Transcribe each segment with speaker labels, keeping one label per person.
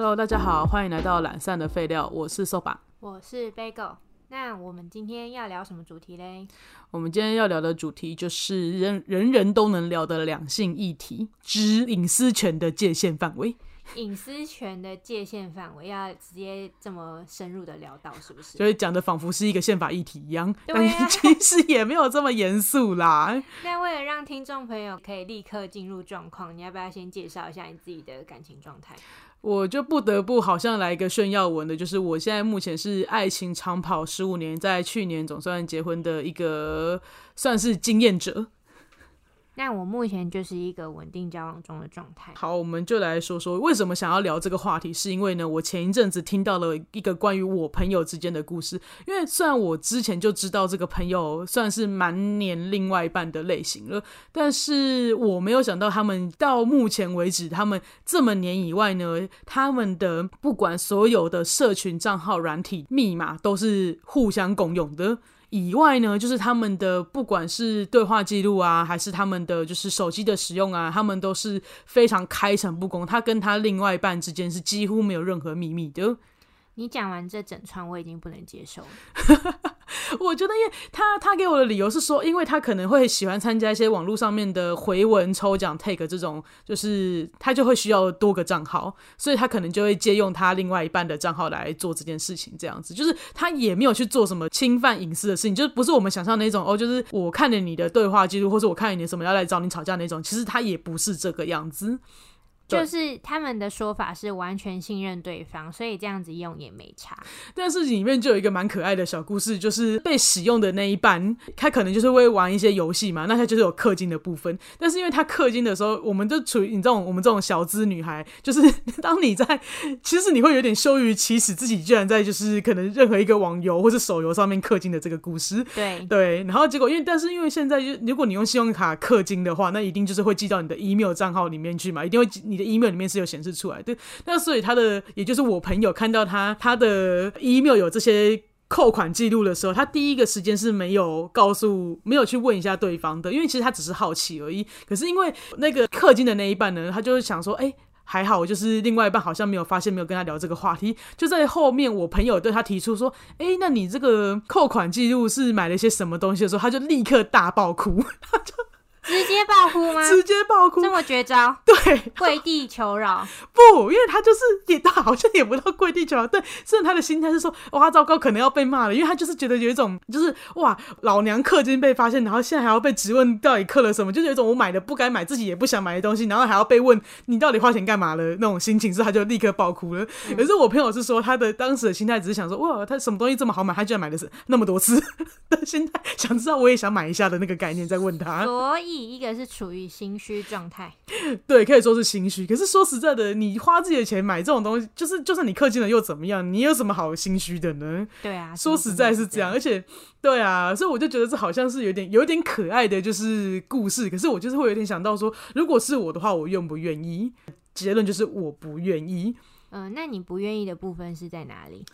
Speaker 1: Hello，大家好，欢迎来到懒散的废料，我是 Soba，
Speaker 2: 我是 Bagel。那我们今天要聊什么主题嘞？
Speaker 1: 我们今天要聊的主题就是人人人都能聊的两性议题之隐私权的界限范围。
Speaker 2: 隐私权的界限范围要直接这么深入的聊到，是不是？
Speaker 1: 所以讲的仿佛是一个宪法议题一样，但其实也没有这么严肃啦。
Speaker 2: 那为了让听众朋友可以立刻进入状况，你要不要先介绍一下你自己的感情状态？
Speaker 1: 我就不得不好像来一个炫耀文的，就是我现在目前是爱情长跑十五年，在去年总算结婚的一个算是经验者。
Speaker 2: 那我目前就是一个稳定交往中的状态。
Speaker 1: 好，我们就来说说为什么想要聊这个话题，是因为呢，我前一阵子听到了一个关于我朋友之间的故事。因为虽然我之前就知道这个朋友算是蛮黏另外一半的类型了，但是我没有想到他们到目前为止，他们这么黏以外呢，他们的不管所有的社群账号、软体密码都是互相共用的。以外呢，就是他们的不管是对话记录啊，还是他们的就是手机的使用啊，他们都是非常开诚布公。他跟他另外一半之间是几乎没有任何秘密的。
Speaker 2: 你讲完这整串，我已经不能接受了。
Speaker 1: 我觉得，因为他他给我的理由是说，因为他可能会喜欢参加一些网络上面的回文抽奖 take 这种，就是他就会需要多个账号，所以他可能就会借用他另外一半的账号来做这件事情。这样子，就是他也没有去做什么侵犯隐私的事情，就是不是我们想象那种哦，就是我看了你的对话记录，或者我看了你什么要来找你吵架那种，其实他也不是这个样子。对
Speaker 2: 就是他们的说法是完全信任对方，所以这样子用也没差。
Speaker 1: 但是里面就有一个蛮可爱的小故事，就是被使用的那一半，他可能就是会玩一些游戏嘛，那他就是有氪金的部分。但是因为他氪金的时候，我们就处于你这种我们这种小资女孩，就是当你在，其实你会有点羞于启齿，自己居然在就是可能任何一个网游或是手游上面氪金的这个故事。
Speaker 2: 对，
Speaker 1: 对，然后结果因为但是因为现在就如果你用信用卡氪金的话，那一定就是会寄到你的 email 账号里面去嘛，一定会你的 email 里面是有显示出来的。那所以他的也就是我朋友看到他他的 email 有这些。扣款记录的时候，他第一个时间是没有告诉、没有去问一下对方的，因为其实他只是好奇而已。可是因为那个氪金的那一半呢，他就是想说，哎、还好，就是另外一半好像没有发现，没有跟他聊这个话题。就在后面，我朋友对他提出说：“哎、那你这个扣款记录是买了些什么东西的时候，他就立刻大爆哭，他就
Speaker 2: 直接爆哭吗？
Speaker 1: 直接爆哭。
Speaker 2: 这么绝招，
Speaker 1: 对，
Speaker 2: 跪地求饶。
Speaker 1: 不，因为他就是也他好像也不到跪地求饶，对，甚至他的心态是说，哇，糟糕，可能要被骂了，因为他就是觉得有一种就是哇，老娘氪金被发现，然后现在还要被质问到底氪了什么，就是有一种我买的不该买，自己也不想买的东西，然后还要被问你到底花钱干嘛了那种心情，所以他就立刻爆哭了。可是我朋友是说，他的当时的心态只是想说，哇，他什么东西这么好买，他居然买的是那么多次的心态，想知道我也想买一下的那个概念，在问他。
Speaker 2: 所以一个是处于心虚状态，
Speaker 1: 对，可以说是心虚。可是说实在的，你花自己的钱买这种东西，就是就算你氪金了又怎么样？你有什么好心虚的呢？
Speaker 2: 对啊，
Speaker 1: 说实在是这样，而且对啊，所以我就觉得这好像是有点有点可爱的就是故事。可是我就是会有点想到说，如果是我的话，我愿不愿意？结论就是我不愿意。
Speaker 2: 嗯、那你不愿意的部分是在哪里？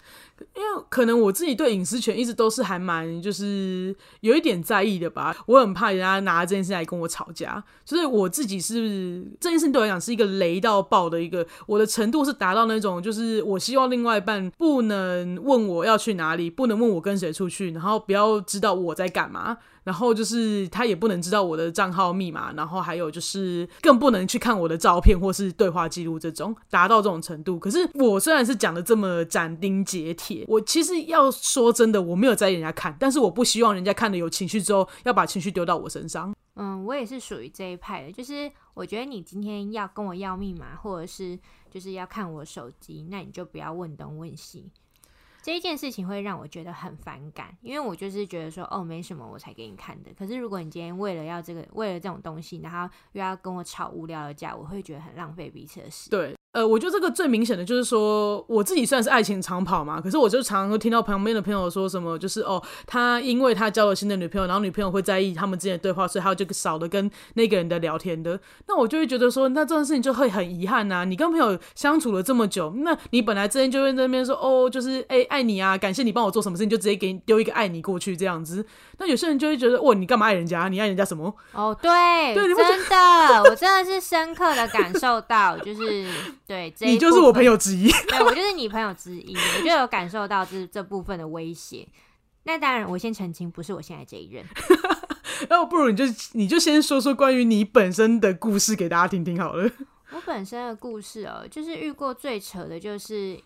Speaker 1: 因为可能我自己对隐私权一直都是还蛮就是有一点在意的吧，我很怕人家拿这件事来跟我吵架，就是我自己是这件事对我来讲是一个雷到爆的一个，我的程度是达到那种就是我希望另外一半不能问我要去哪里，不能问我跟谁出去，然后不要知道我在干嘛。然后就是他也不能知道我的账号密码，然后还有就是更不能去看我的照片或是对话记录这种，达到这种程度。可是我虽然是讲的这么斩钉截铁，我其实要说真的，我没有在意人家看，但是我不希望人家看了有情绪之后要把情绪丢到我身上。
Speaker 2: 嗯，我也是属于这一派的，就是我觉得你今天要跟我要密码，或者是就是要看我手机，那你就不要问东问西。这一件事情会让我觉得很反感，因为我就是觉得说，哦，没什么我才给你看的。可是如果你今天为了要这个，为了这种东西，然后又要跟我吵无聊的架，我会觉得很浪费彼此的时间。
Speaker 1: 对，呃，我觉得这个最明显的就是说，我自己算是爱情长跑嘛，可是我就常常会听到旁边的朋友说什么，就是哦，他因为他交了新的女朋友，然后女朋友会在意他们之间的对话，所以他就少了跟那个人的聊天的。那我就会觉得说，那这件事情就会很遗憾呐、你跟朋友相处了这么久，那你本来之前就会在那边说哦，就是哎、爱你啊，感谢你帮我做什么事情，就直接给你丢一个爱你过去这样子。那有些人就会觉得，哇，你干嘛爱人家？你爱人家什么？
Speaker 2: 哦，对，
Speaker 1: 对你
Speaker 2: 真的，我真的是深刻的感受到，就是对，这
Speaker 1: 你就是我朋友之一。
Speaker 2: 对我就是你朋友之一，我就有感受到这这部分的威胁。那当然，我先澄清，不是我现在这一任。
Speaker 1: 那我不如你就你就先说说关于你本身的故事给大家听听好了。
Speaker 2: 我本身的故事哦，就是遇过最扯的，就是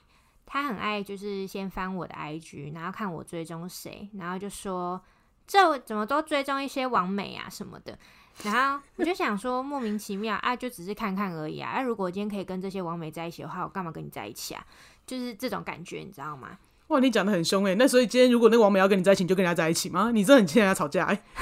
Speaker 2: 他很爱，就是先翻我的 IG，然后看我追踪谁，然后就说这怎么都追踪一些网美啊什么的。然后我就想说，莫名其妙啊，就只是看看而已啊。啊，如果我今天可以跟这些王美在一起的话，我干嘛跟你在一起啊？就是这种感觉，你知道吗？
Speaker 1: 哇，你讲的很凶哎、那所以今天如果那个王美要跟你在一起，你就跟人家在一起吗？你真的很欠人家吵架哎、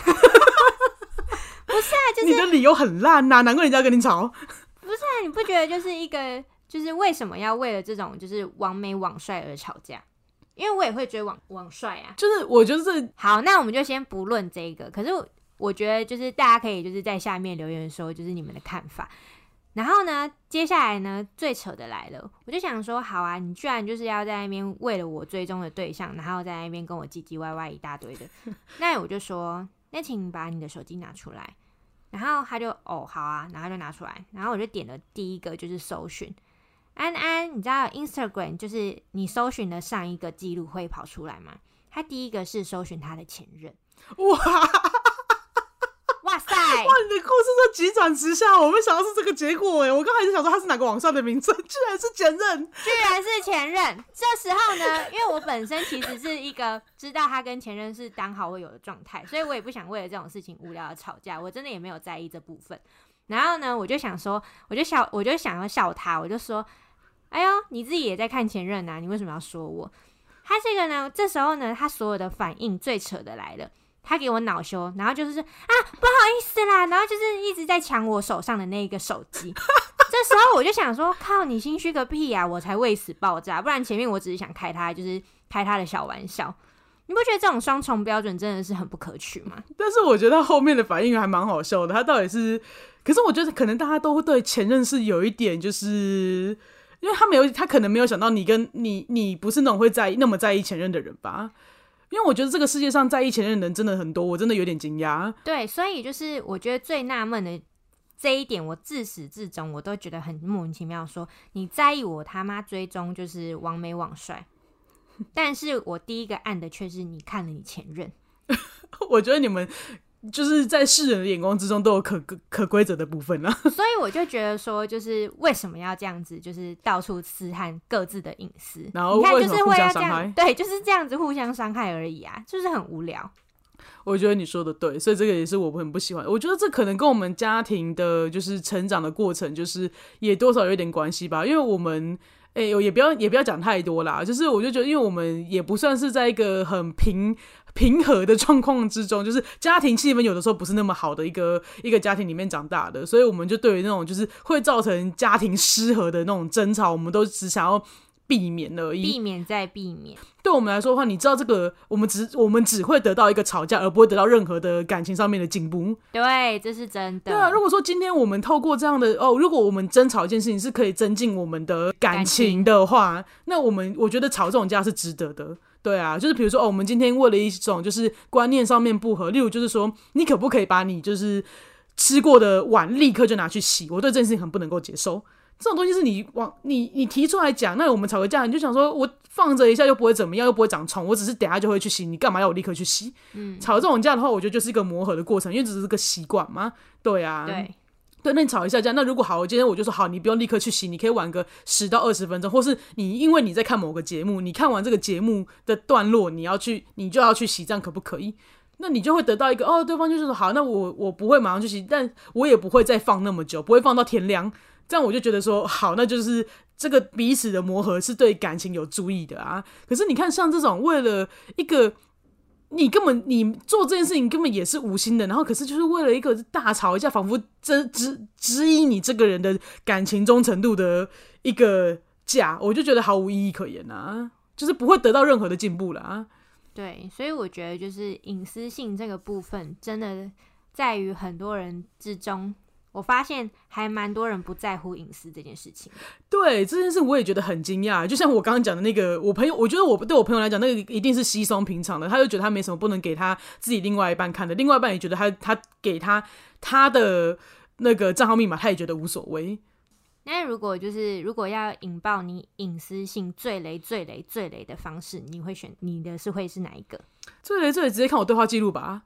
Speaker 2: 不是啊，就是
Speaker 1: 你的理由很烂呐、难怪人家跟你吵。
Speaker 2: 不是啊你不觉得就是一个，就是为什么要为了这种就是王美网帅而吵架？因为我也会追网网帅啊。
Speaker 1: 就是我觉得这
Speaker 2: 好，那我们就先不论这个。可是我觉得就是大家可以就是在下面留言说，就是你们的看法。然后呢，接下来呢，最扯的来了，我就想说，好啊，你居然就是要在那边为了我追踪的对象，然后在那边跟我唧唧歪歪一大堆的，那我就说，那请把你的手机拿出来。然后他就哦好啊，然后就拿出来，然后我就点了第一个就是搜寻安安，你知道 Instagram 就是你搜寻的上一个记录会跑出来吗？他第一个是搜寻他的前任，
Speaker 1: 哇
Speaker 2: 哇！
Speaker 1: 你的故事这急转直下，我没想到是这个结果哎！我刚才就想说他是哪个网上的名字，居然是前任。
Speaker 2: 居然是前任。这时候呢，因为我本身其实是一个知道他跟前任是当好会有的状态，所以我也不想为了这种事情无聊的吵架，我真的也没有在意这部分。然后呢，我就想说，我就笑，我就想要笑他，我就说：“哎呦，你自己也在看前任啊，你为什么要说我？”他这个呢，这时候呢，他所有的反应最扯的来了。他给我恼羞，然后就是啊，不好意思啦，然后就是一直在抢我手上的那一个手机。这时候我就想说，靠，你心虚个屁呀、我才为此爆炸，不然前面我只是想开他，就是开他的小玩笑。你不觉得这种双重标准真的是很不可取吗？
Speaker 1: 但是我觉得他后面的反应还蛮好笑的，他到底是，可是我觉得可能大家都对前任是有一点，就是因为他没有，他可能没有想到你跟你你不是那种会在意那么在意前任的人吧。因为我觉得这个世界上在意前任的人真的很多，我真的有点惊讶。
Speaker 2: 对，所以就是我觉得最纳闷的这一点，我自始至终我都觉得很莫名其妙说你在意我他妈追踪就是王美网帅，但是我第一个按的却是你看了你前任。
Speaker 1: 我觉得你们就是在世人的眼光之中都有可可可规则的部分啊。
Speaker 2: 所以我就觉得说，就是为什么要这样子，就是到处试探各自的隐私，
Speaker 1: 然后
Speaker 2: 你看就是会要这
Speaker 1: 相伤害
Speaker 2: 样，对，就是这样子互相伤害而已啊，就是很无聊。
Speaker 1: 我觉得你说的对，所以这个也是我很不喜欢。我觉得这可能跟我们家庭的，就是成长的过程，就是也多少有点关系吧。因为我们，哎、也不要也不要讲太多啦。就是我就觉得，因为我们也不算是在一个很平平和的状况之中，就是家庭气氛有的时候不是那么好的一个一个家庭里面长大的，所以我们就对于那种就是会造成家庭失和的那种争吵，我们都只想要避免而已。
Speaker 2: 避免再避免。
Speaker 1: 对我们来说的话，你知道这个，我们只我们只会得到一个吵架，而不会得到任何的感情上面的进步。
Speaker 2: 对，这是真的。
Speaker 1: 对啊，如果说今天我们透过这样的哦，如果我们争吵一件事情是可以增进我们的感情的话，那我们我觉得吵这种架是值得的。对啊，就是比如说哦，我们今天为了一种就是观念上面不合，例如就是说，你可不可以把你就是吃过的碗立刻就拿去洗？我对这件事情很不能够接受。这种东西是你往你你提出来讲，那我们吵个架，你就想说我放着一下又不会怎么样，又不会长虫，我只是等下就会去洗，你干嘛要我立刻去洗？
Speaker 2: 嗯，
Speaker 1: 吵这种架的话，我觉得就是一个磨合的过程，因为只是个习惯嘛。对啊，
Speaker 2: 对，
Speaker 1: 对，那你吵一下架，那如果好，今天我就说好，你不用立刻去洗，你可以晚个十到二十分钟，或是你因为你在看某个节目，你看完这个节目的段落，你要去，你就要去洗，这样可不可以？那你就会得到一个哦，对方就是说好，那我我不会马上去洗，但我也不会再放那么久，不会放到天亮，这样我就觉得说好，那就是这个彼此的磨合是对感情有注意的啊。可是你看，像这种为了一个你根本你做这件事情根本也是无心的，然后可是就是为了一个大吵一架，仿佛指指指引你这个人的感情忠诚度的一个架，我就觉得毫无意义可言啊，就是不会得到任何的进步了啊。
Speaker 2: 对，所以我觉得就是隐私性这个部分，真的在于很多人之中，我发现还蛮多人不在乎隐私这件事情。
Speaker 1: 对这件事，我也觉得很惊讶。就像我刚刚讲的那个，我朋友，我觉得我对我朋友来讲，那个一定是稀松平常的。他就觉得他没什么不能给他自己另外一半看的，另外一半也觉得他他给他他的那个账号密码，他也觉得无所谓。
Speaker 2: 那如果就是如果要引爆你隐私性最雷、最雷、最雷的方式，你会选你的是会是哪一个？
Speaker 1: 最雷最雷，直接看我对话记录吧。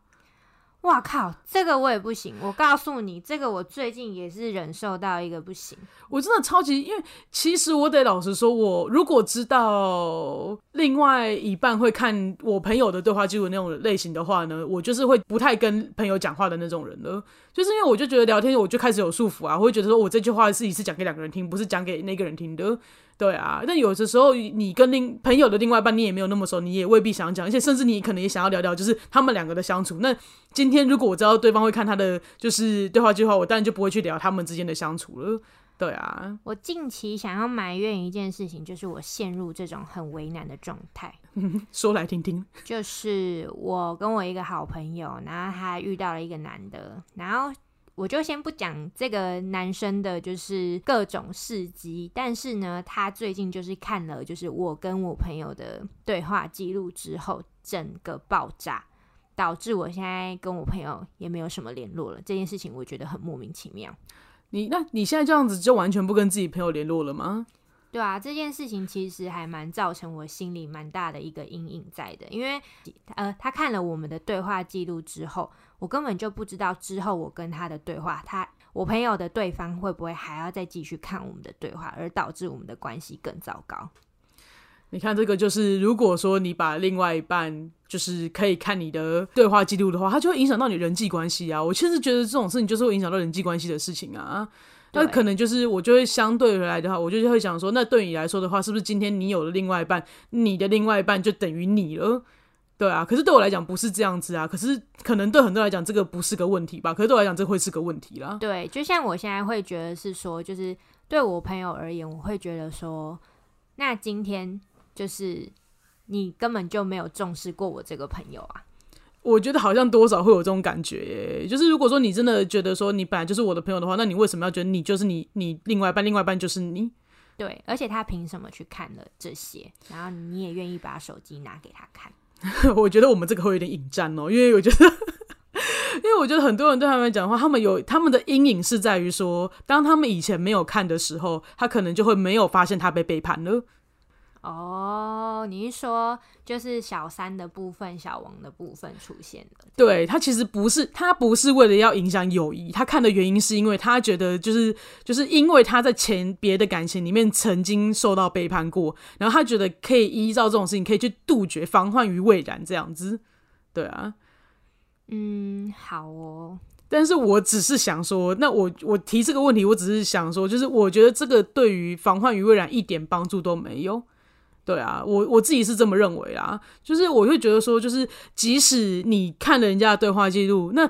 Speaker 2: 哇靠，这个我也不行。我告诉你，这个我最近也是忍受到一个不行。
Speaker 1: 我真的超级，因为其实我得老实说，我如果知道另外一半会看我朋友的对话记录那种类型的话呢，我就是会不太跟朋友讲话的那种人了。就是因为我就觉得聊天我就开始有束缚啊，我会觉得说我这句话是一次讲给两个人听，不是讲给那个人听的。对啊，但有的时候你跟另朋友的另外一半你也没有那么熟，你也未必想讲，而且甚至你可能也想要聊聊，就是他们两个的相处。那今天如果我知道对方会看他的就是对话计划，我当然就不会去聊他们之间的相处了。对啊，
Speaker 2: 我近期想要埋怨一件事情，就是我陷入这种很为难的状态。
Speaker 1: 说来听听，
Speaker 2: 就是我跟我一个好朋友，然后他遇到了一个男的，然后。我就先不讲这个男生的，就是各种事迹，但是呢，他最近就是看了，就是我跟我朋友的对话记录之后，整个爆炸，导致我现在跟我朋友也没有什么联络了。这件事情我觉得很莫名其妙。
Speaker 1: 你那你现在这样子就完全不跟自己朋友联络了吗？
Speaker 2: 对啊，这件事情其实还蛮造成我心里蛮大的一个阴影在的，因为呃，他看了我们的对话记录之后。我根本就不知道之后我跟他的对话，他我朋友的对方会不会还要再继续看我们的对话，而导致我们的关系更糟糕。
Speaker 1: 你看这个，就是如果说你把另外一半就是可以看你的对话记录的话，它就会影响到你人际关系啊。我确实觉得这种事情就是会影响到人际关系的事情啊。那可能就是我就会相对回来的话，我就会想说，那对你来说的话，是不是今天你有了另外一半，你的另外一半就等于你了？对啊，可是对我来讲不是这样子啊。可是可能对很多人来讲，这个不是个问题吧？可是对我来讲，这会是个问题啦。
Speaker 2: 对，就像我现在会觉得是说，就是对我朋友而言，我会觉得说，那今天就是你根本就没有重视过我这个朋友啊。
Speaker 1: 我觉得好像多少会有这种感觉，耶，就是如果说你真的觉得说你本来就是我的朋友的话，那你为什么要觉得你就是你，你另外一半，另外一半就是你？
Speaker 2: 对，而且他凭什么去看了这些？然后你也愿意把手机拿给他看？
Speaker 1: 我觉得我们这个会有点引战哦，因为我觉得，因为我觉得很多人对他们讲话，他们有他们的阴影是在于说，当他们以前没有看的时候，他可能就会没有发现他被背叛了。
Speaker 2: 哦，你是说就是小三的部分、小王的部分出现了？
Speaker 1: 对他其实不是，他不是为了要影响友谊，他看的原因是因为他觉得就是就是因为他在前别的感情里面曾经受到背叛过，然后他觉得可以依照这种事情可以去杜绝、防患于未然这样子。对啊，
Speaker 2: 嗯，好哦。
Speaker 1: 但是我只是想说，那我我提这个问题，我只是想说，就是我觉得这个对于防患于未然一点帮助都没有。对啊，我我自己是这么认为啦，就是我会觉得说，就是即使你看了人家的对话记录，那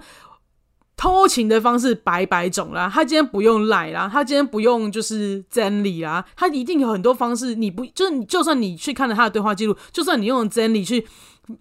Speaker 1: 偷情的方式百百种啦，他今天不用赖啦，他今天不用就是真理啦，他一定有很多方式。你不就是，就算你去看了他的对话记录，就算你用真理去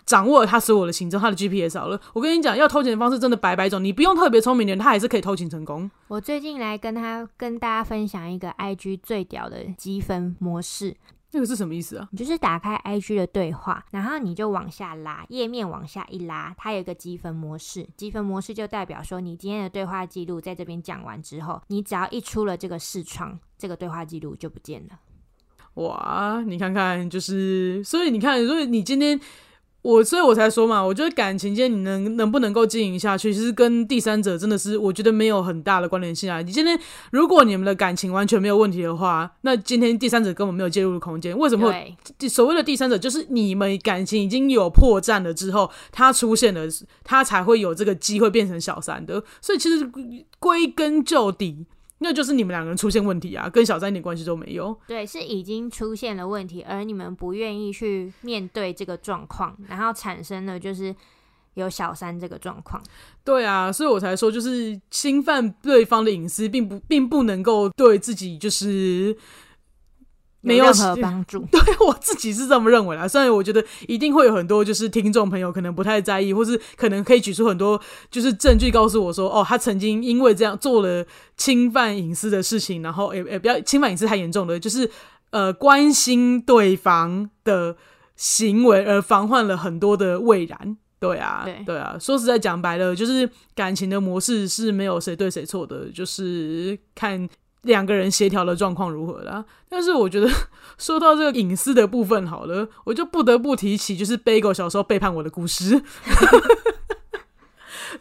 Speaker 1: 掌握了他所有的行踪，他的 GPS 好了，我跟你讲，要偷情的方式真的百百种，你不用特别聪明的人，他还是可以偷情成功。
Speaker 2: 我最近来跟他跟大家分享一个 IG 最屌的积分模式。
Speaker 1: 这个是什么意思啊？
Speaker 2: 你就是打开 IG 的对话，然后你就往下拉，页面往下一拉，它有一个积分模式。积分模式就代表说，你今天的对话记录在这边讲完之后，你只要一出了这个视窗，这个对话记录就不见了。
Speaker 1: 哇，你看看，就是，所以你看，所以你今天。我所以，我才说嘛，我觉得感情间你能能不能够经营下去，其实跟第三者真的是我觉得没有很大的关联性啊。你今天如果你们的感情完全没有问题的话，那今天第三者根本没有介入的空间。为什么？所谓的第三者就是你们感情已经有破绽了之后，他出现了，他才会有这个机会变成小三的。所以其实归根究底。那就是你们两个人出现问题啊，跟小三一点关系都没有。
Speaker 2: 对，是已经出现了问题，而你们不愿意去面对这个状况，然后产生了就是有小三这个状况。
Speaker 1: 对啊，所以我才说，就是侵犯对方的隐私，并不并不能够对自己就是。
Speaker 2: 没有任何帮助，
Speaker 1: 对我自己是这么认为啦。虽然我觉得一定会有很多就是听众朋友可能不太在意，或是可能可以举出很多就是证据告诉我说，哦，他曾经因为这样做了侵犯隐私的事情，然后也也不要侵犯隐私太严重的，就是呃关心对方的行为而防患了很多的未然。对啊，对啊，说实在讲白了，就是感情的模式是没有谁对谁错的，就是看。两个人协调的状况如何啦。但是我觉得 说到这个隐私的部分，好了，我就不得不提起就是 Bagel 小时候背叛我的故事。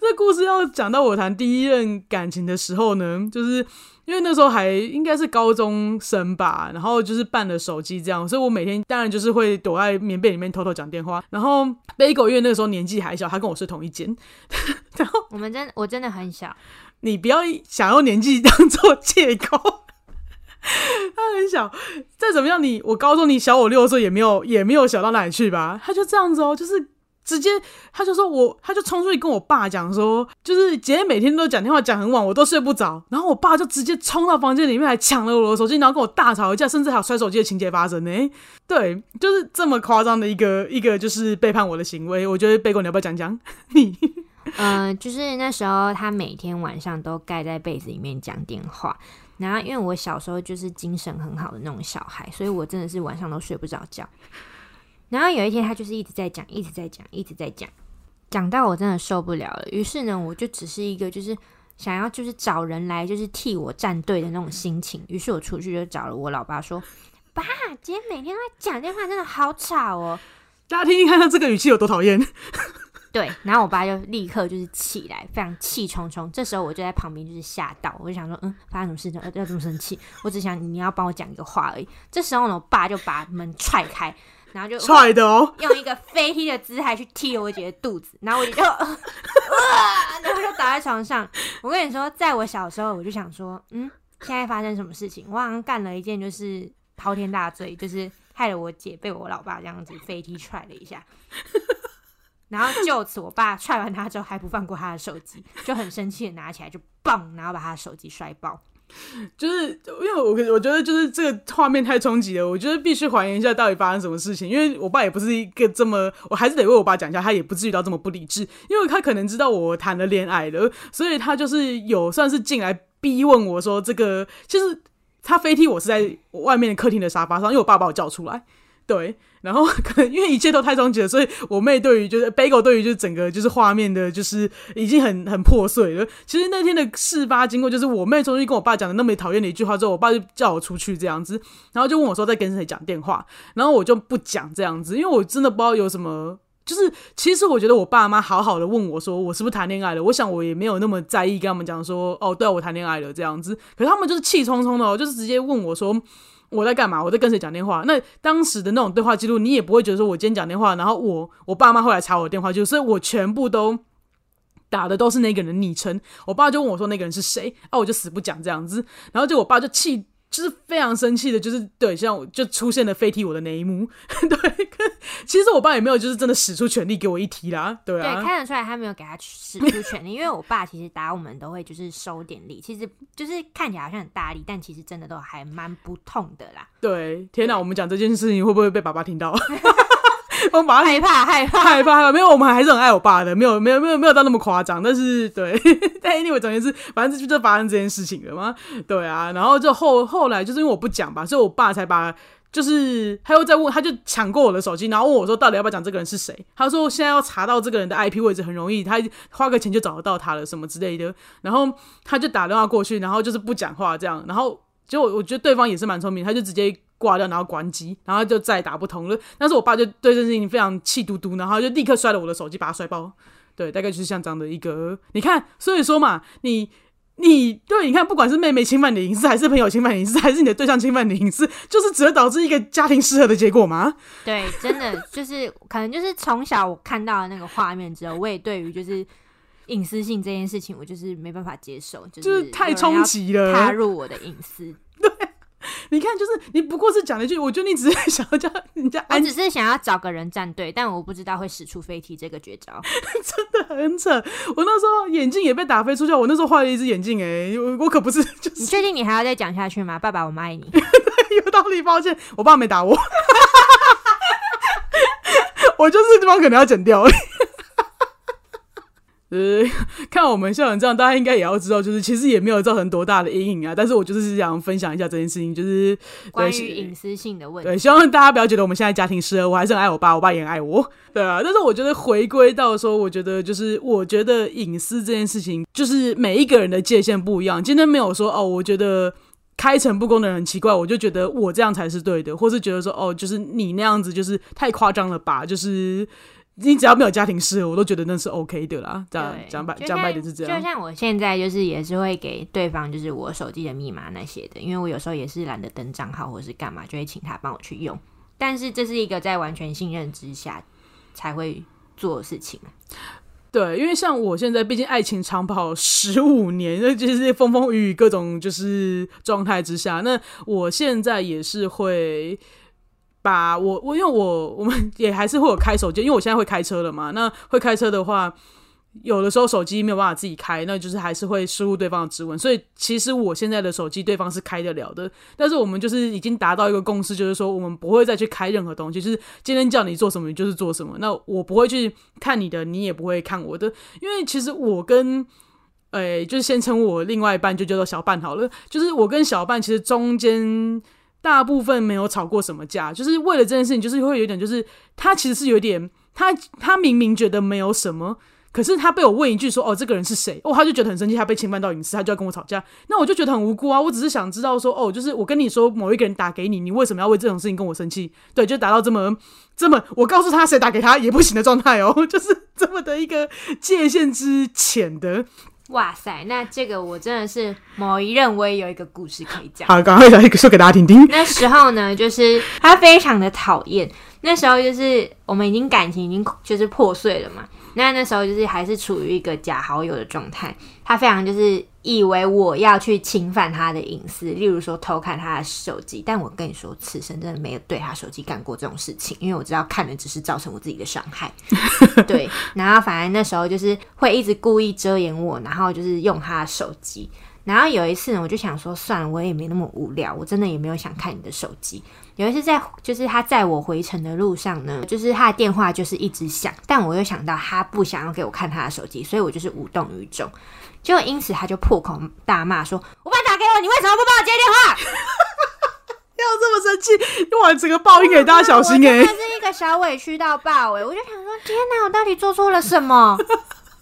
Speaker 1: 这故事要讲到我谈第一任感情的时候呢，就是因为那时候还应该是高中生吧，然后就是办了手机这样，所以我每天当然就是会躲在棉被里面偷偷讲电话。然后 Bagel 因为那个时候年纪还小，他跟我睡同一间，然后
Speaker 2: 我们真我真的很小，
Speaker 1: 你不要想用年纪当做借口。他很小，再怎么样你我高中你小我六岁也没有也没有小到哪里去吧？他就这样子哦，就是直接他就说我他就冲出去跟我爸讲说，就是姐姐每天都讲电话讲很晚，我都睡不着。然后我爸就直接冲到房间里面来抢了我的手机，然后跟我大吵一架，甚至还有摔手机的情节发生呢。对，就是这么夸张的一个一个就是背叛我的行为。我觉得背过你要不要讲讲 你？
Speaker 2: 嗯，就是那时候他每天晚上都盖在被子里面讲电话。然后，因为我小时候就是精神很好的那种小孩，所以我真的是晚上都睡不着觉。然后有一天，他就是一直在讲，一直在讲，一直在讲，讲到我真的受不了了。于是呢，我就只是一个就是想要就是找人来就是替我站队的那种心情。于是我出去就找了我老爸说：“爸，今天每天都在讲电话，真的好吵哦。”
Speaker 1: 大家听听看，他这个语气有多讨厌。
Speaker 2: 对，然后我爸就立刻就是起来，非常气冲冲。这时候我就在旁边就是吓到，我就想说，嗯，发生什么事情要这么生气？我只想你要帮我讲一个话而已。这时候呢，我爸就把门踹开，然后就
Speaker 1: 踹的哦，
Speaker 2: 用一个飞踢的姿态去踢了我姐的肚子，然后我就就，然后就倒在床上。我跟你说，在我小时候，我就想说，嗯，现在发生什么事情？我好像干了一件就是滔天大罪，就是害了我姐被我老爸这样子飞踢踹了一下。然后就此，我爸踹完他之后还不放过他的手机，就很生气的拿起来就棒，然后把他的手机摔爆。
Speaker 1: 就是因为我我觉得就是这个画面太冲击了，我觉得必须还原一下到底发生什么事情。因为我爸也不是一个这么，我还是得为我爸讲一下，他也不至于到这么不理智，因为他可能知道我谈了恋爱了，所以他就是有算是进来逼问我说这个，就是他飞踢我是在外面客厅的沙发上，因为我爸把我叫出来。对，然后 可能因为一切都太冲击了，所以我妹对于就是 Bagel 对于就是整个就是画面的，就是已经很很破碎了。其实那天的事发经过，就是我妹终于跟我爸讲了那么讨厌的一句话之后，我爸就叫我出去这样子，然后就问我说在跟谁讲电话，然后我就不讲这样子，因为我真的不知道有什么。就是其实我觉得我爸妈好好的问我说我是不是谈恋爱了，我想我也没有那么在意跟他们讲说哦对我谈恋爱了这样子，可是他们就是气冲冲的，就是直接问我说。我在干嘛？我在跟谁讲电话？那当时的那种对话记录，你也不会觉得说，我今天讲电话，然后我我爸妈会来查我的电话，就是我全部都打的都是那个人昵称。我爸就问我说，那个人是谁？啊，我就死不讲这样子，然后就我爸就气。就是非常生气的，就是对，像我就出现了飞踢我的那一幕，对。其实我爸也没有，就是真的使出全力给我一踢啦，对
Speaker 2: 啊。对，看得出来他没有给他使出全力，因为我爸其实打我们都会就是收点力，其实就是看起来好像很大力，但其实真的都还蛮不痛的啦。
Speaker 1: 对，天哪，我们讲这件事情会不会被爸爸听到？我
Speaker 2: 爸害怕害怕。
Speaker 1: 害怕，没有，我们还是很爱我爸的，没有没有没有没有到那么夸张，但是对，但 anyway 总结是，反正就就发生这件事情了嘛，对啊，然后就后后来就是因为我不讲吧，所以我爸才把，就是他又在问，他就抢过我的手机，然后问我说到底要不要讲这个人是谁？他说现在要查到这个人的 IP 位置很容易，他花个钱就找得到他了什么之类的，然后他就打电话过去，然后就是不讲话这样，然后结果我觉得对方也是蛮聪明，他就直接。挂掉，然后关机，然后就再也打不通了。但是我爸就对这件事情非常气嘟嘟，然后就立刻摔了我的手机，把它摔爆。对，大概就是像这样的一个，你看，所以说嘛，你 你对，你看，不管是妹妹侵犯你的隐私，还是朋友侵犯你隐私，还是你的对象侵犯你的隐私，就是只会导致一个家庭失和的结果吗？
Speaker 2: 对，真的就是可能就是从小我看到的那个画面之后，我也对于就是隐私性这件事情，我就是没办法接受，就是
Speaker 1: 太冲击了，
Speaker 2: 踏入我的隐私。
Speaker 1: 你看，就是你不过是讲了一句，我觉得你只是想要叫人家，
Speaker 2: 我只是想要找个人站队，但我不知道会使出飞踢这个绝招，
Speaker 1: 真的很扯。我那时候眼镜也被打飞出去，我那时候换了一只眼镜，哎，我可不是。
Speaker 2: 你确定你还要再讲下去吗？爸爸，我们爱你。
Speaker 1: 有道理，抱歉，我爸没打我，我就是地方可能要剪掉。呃，看我们笑成这样，大家应该也要知道，就是其实也没有造成多大的阴影啊。但是我就是想分享一下这件事情，就是
Speaker 2: 关于隐私性的问题。
Speaker 1: 对，希望大家不要觉得我们现在家庭失和，我还是很爱我爸，我爸也很爱我。对啊，但是我觉得回归到说，我觉得就是我觉得隐私这件事情，就是每一个人的界限不一样。今天没有说哦，我觉得。开诚布公的人很奇怪，我就觉得我这样才是对的，或是觉得说哦，就是你那样子就是太夸张了吧，就是。你只要没有家庭事，我都觉得那是 OK 的啦。这样讲白讲白的是这样。
Speaker 2: 就像我现在就是也是会给对方就是我手机的密码那些的，因为我有时候也是懒得登账号或者是干嘛，就会请他帮我去用。但是这是一个在完全信任之下才会做的事情。
Speaker 1: 对，因为像我现在，毕竟爱情长跑十五年，那就是风风雨雨各种就是状态之下，那我现在也是会。把我我因为我我们 也还是会有开手机，因为我现在会开车了嘛。那会开车的话，有的时候手机没有办法自己开，那就是还是会输入对方的指纹。所以其实我现在的手机对方是开得了的，但是我们就是已经达到一个共识，就是说我们不会再去开任何东西，就是今天叫你做什么你就是做什么。那我不会去看你的，你也不会看我的，因为其实我跟诶就是先称我另外一半就叫做小半好了，就是我跟小半其实中间。大部分没有吵过什么架，就是为了这件事情，就是会有点，就是他其实是有点，他他明明觉得没有什么，可是他被我问一句说，哦，这个人是谁？哦，他就觉得很生气，他被侵犯到隐私，他就要跟我吵架。那我就觉得很无辜啊，我只是想知道说，哦，就是我跟你说某一个人打给你，你为什么要为这种事情跟我生气？对，就达到这么这么，我告诉他谁打给他也不行的状态哦，就是这么的一个界限之浅的。
Speaker 2: 哇塞，那这个我真的是某一任我也有一个故事可以讲。
Speaker 1: 好，赶快讲一个说给大家听听。
Speaker 2: 那时候呢，就是他非常的讨厌。那时候就是我们已经感情已经就是破碎了嘛。那那时候就是还是处于一个假好友的状态。他非常就是以为我要去侵犯他的隐私，例如说偷看他的手机。但我跟你说，此生真的没有对他手机干过这种事情，因为我知道看的只是造成我自己的伤害。对，然后反正那时候就是会一直故意遮掩我，然后就是用他的手机。然后有一次呢，我就想说，算了，我也没那么无聊，我真的也没有想看你的手机。有一次在，就是他在我回程的路上呢，就是他的电话就是一直响，但我又想到他不想要给我看他的手机，所以我就是无动于衷。结果因此他就破口大骂说：“我爸打给我，你为什么不帮我接电话？
Speaker 1: 要这么生气？哇，整个报应给大家小心哎！”
Speaker 2: 真的是一个小委屈到爆哎！我就想说，天哪，我到底做错了什么？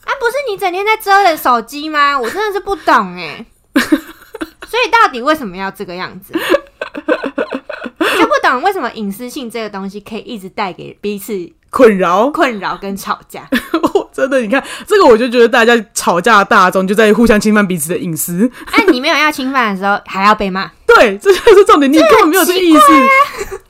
Speaker 2: 啊，不是你整天在遮着手机吗？我真的是不懂哎。所以到底为什么要这个样子？就不懂为什么隐私性这个东西可以一直带给彼此
Speaker 1: 困扰、
Speaker 2: 困扰跟吵架。
Speaker 1: 真的，你看这个，我就觉得大家吵架大众就在互相侵犯彼此的隐私。
Speaker 2: 哎，你没有要侵犯的时候，还要被骂？
Speaker 1: 对，这就是重点。你根本没有这个意思。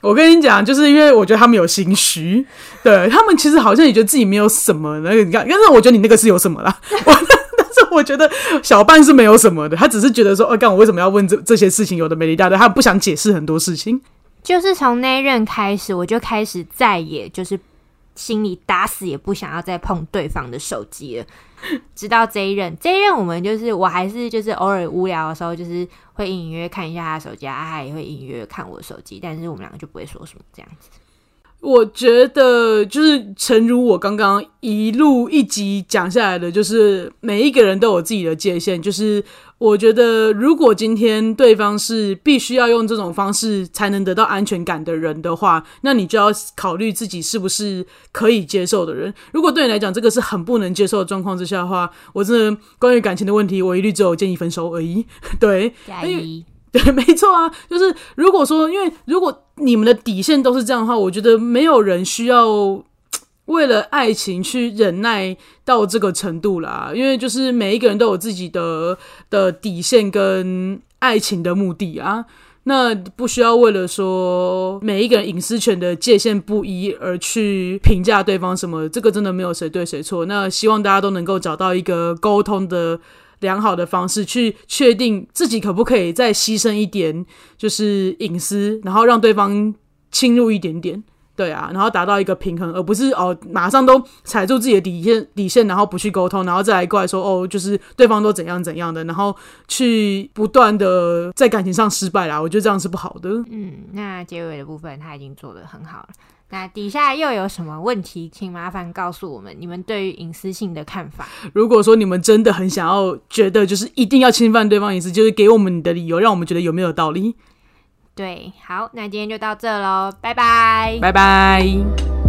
Speaker 1: 我跟你讲，就是因为我觉得他们有心虚，对他们其实好像也觉得自己没有什么。那个你看，但是我觉得你那个是有什么啦。我但是。我觉得小半是没有什么的，他只是觉得说，哦，干我为什么要问这这些事情？有的没的一大堆，他不想解释很多事情。
Speaker 2: 就是从那任开始，我就开始再也就是心里打死也不想要再碰对方的手机了。直到这一任，这一任我们就是我还是就是偶尔无聊的时候，就是会隐约看一下他手机，他也会隐约看我手机，但是我们两个就不会说什么这样子。
Speaker 1: 我觉得就是诚如我刚刚一路一集讲下来的，就是每一个人都有自己的界限。就是我觉得，如果今天对方是必须要用这种方式才能得到安全感的人的话，那你就要考虑自己是不是可以接受的人。如果对你来讲这个是很不能接受的状况之下的话，我真的关于感情的问题，我一律只有建议分手而已。对，
Speaker 2: 因为。
Speaker 1: 对，没错啊，就是如果说，因为如果你们的底线都是这样的话，我觉得没有人需要为了爱情去忍耐到这个程度啦。因为就是每一个人都有自己的的底线跟爱情的目的啊，那不需要为了说每一个人隐私权的界限不一而去评价对方什么，这个真的没有谁对谁错。那希望大家都能够找到一个沟通的。良好的方式去确定自己可不可以再牺牲一点，就是隐私，然后让对方侵入一点点，对啊，然后达到一个平衡，而不是哦马上都踩住自己的底线底线，然后不去沟通，然后再来过来说哦，就是对方都怎样怎样的，然后去不断的在感情上失败啦，我觉得这样是不好的。
Speaker 2: 嗯，那结尾的部分他已经做的很好了。那底下又有什么问题，请麻烦告诉我们你们对于隐私性的看法。
Speaker 1: 如果说你们真的很想要，觉得就是一定要侵犯对方隐私，就是给我们你的理由，让我们觉得有没有道理。
Speaker 2: 对，好，那今天就到这喽，拜拜，
Speaker 1: 拜拜。